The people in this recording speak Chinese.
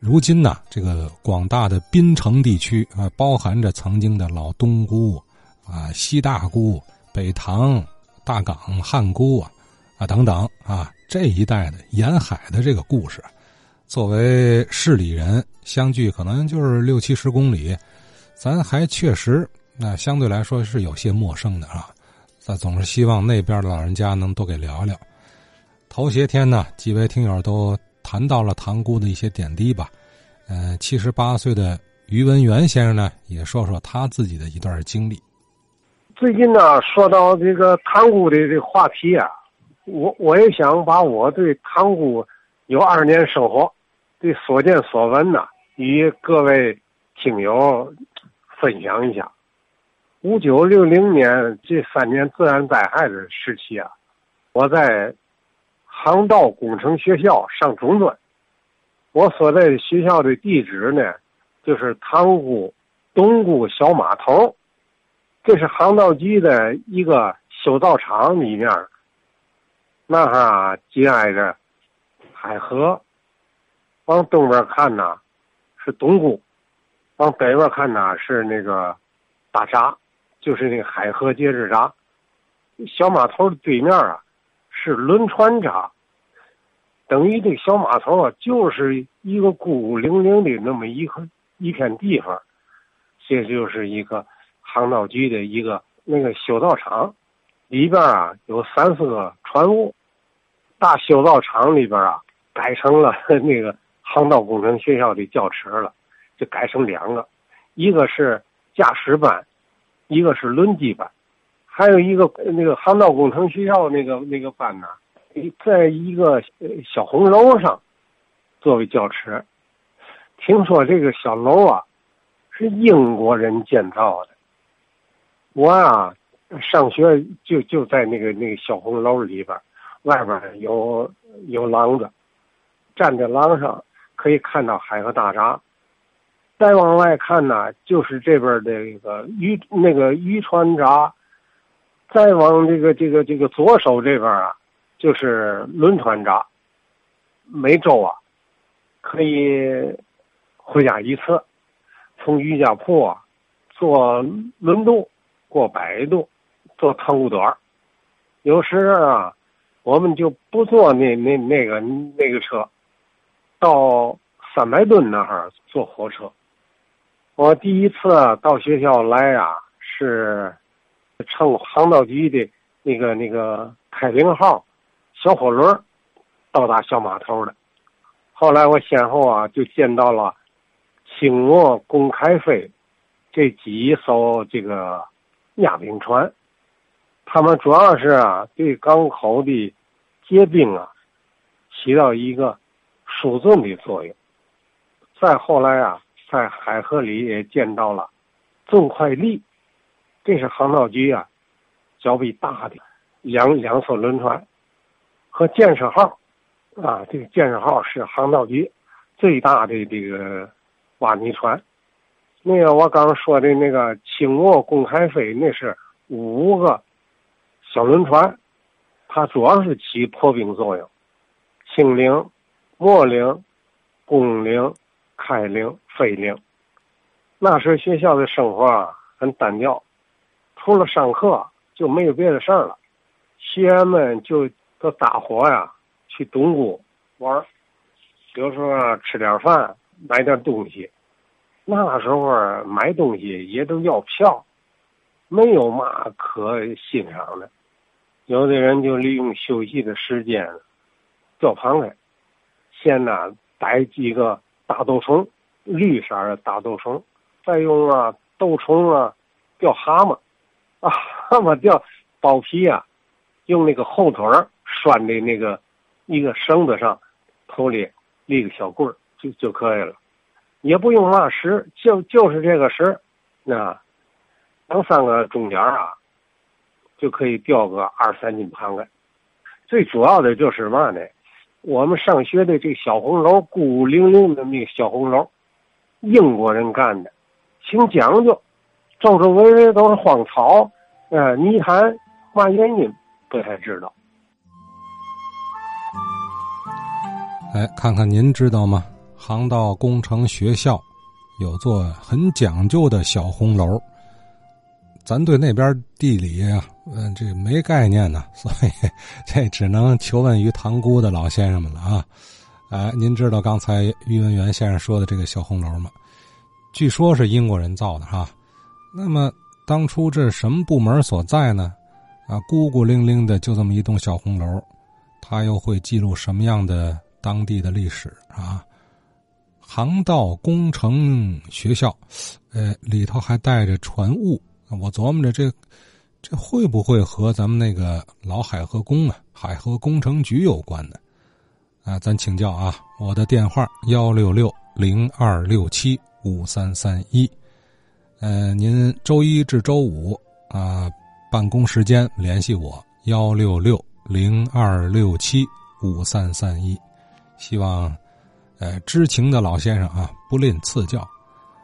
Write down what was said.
如今呢，这个广大的滨城地区啊，包含着曾经的老东沽啊、西大沽、北塘、大港、汉沽啊啊等等啊这一带的沿海的这个故事，作为市里人，相距可能就是六七十公里，咱还确实那相对来说是有些陌生的啊。咱总是希望那边的老人家能多给聊聊。头些天呢，几位听友都谈到了塘沽的一些点滴吧。呃，七十八岁的于文元先生呢，也说说他自己的一段经历。最近呢，说到这个塘沽的这个话题啊，我我也想把我对塘沽有二年生活的所见所闻呢，与各位听友分享一下。五九六零年这三年自然灾害的时期啊，我在。航道工程学校上中专，我所在的学校的地址呢，就是塘沽东沽小码头，这是航道局的一个修造厂里面。那哈紧挨着海河，往东边看呢是东沽，往北边看呢是那个大闸，就是那个海河节制闸。小码头的对面啊。是轮船闸，等于这小码头啊，就是一个孤孤零零的那么一块一片地方，这就是一个航道局的一个那个修道场，里边啊有三四个船坞，大修造厂里边啊改成了 那个航道工程学校的教池了，就改成两个，一个是驾驶班，一个是轮机班。还有一个那个航道工程学校那个那个班呢，在一个小红楼上作为教池。听说这个小楼啊是英国人建造的。我啊上学就就在那个那个小红楼里边，外边有有廊子，站在廊上可以看到海河大闸。再往外看呢，就是这边的那个渔那个渔船闸。再往这个这个这个左手这边啊，就是轮船闸。每周啊，可以回家一次，从余家铺啊坐轮渡过百渡，坐塘沽段有时啊，我们就不坐那那那个那个车，到三百吨那儿坐火车。我第一次到学校来啊，是。乘航道局的那个那个开灵号小火轮到达小码头的。后来我先后啊就见到了清末公开飞这几艘这个压冰船，他们主要是啊对港口的结冰啊起到一个输送的作用。再后来啊，在海河里也见到了郑快力。这是航道局啊，较为大的两两艘轮船，和建设号，啊，这个建设号是航道局最大的这个挖泥船。那个我刚说的那个清末公开飞，那是五个小轮船，它主要是起破冰作用。清零、末陵、龚陵、开零、飞零，那时学校的生活啊很单调。除了上课就没有别的事儿了，学员们就这搭伙呀去东沽玩儿，有时候吃点饭，买点东西。那时候买东西也都要票，没有嘛可欣赏的。有的人就利用休息的时间钓螃蟹，先呢逮几个大豆虫，绿色的大豆虫，再用啊豆虫啊钓蛤蟆。啊，蛤蟆钓剥皮啊，用那个后腿拴的那个一个绳子上，头里立个小棍儿就就可以了，也不用拉石，就就是这个石，那两三个钟点啊，就可以钓个二三斤螃蟹。最主要的就是嘛呢，我们上学的这小红楼孤零零的那个小红楼，英国人干的，挺讲究。周周围围都是荒草，呃，泥潭，嘛原因不太知道。哎，看看您知道吗？航道工程学校有座很讲究的小红楼。咱对那边地理啊，嗯，这没概念呢，所以这只能求问于塘沽的老先生们了啊。哎，您知道刚才于文元先生说的这个小红楼吗？据说是英国人造的哈。那么当初这是什么部门所在呢？啊，孤孤零零的就这么一栋小红楼，它又会记录什么样的当地的历史啊？航道工程学校，呃，里头还带着船坞。我琢磨着这，这会不会和咱们那个老海河工啊、海河工程局有关呢？啊，咱请教啊，我的电话幺六六零二六七五三三一，呃，您周一至周五啊，办公时间联系我幺六六零二六七五三三一，希望，呃，知情的老先生啊，不吝赐教。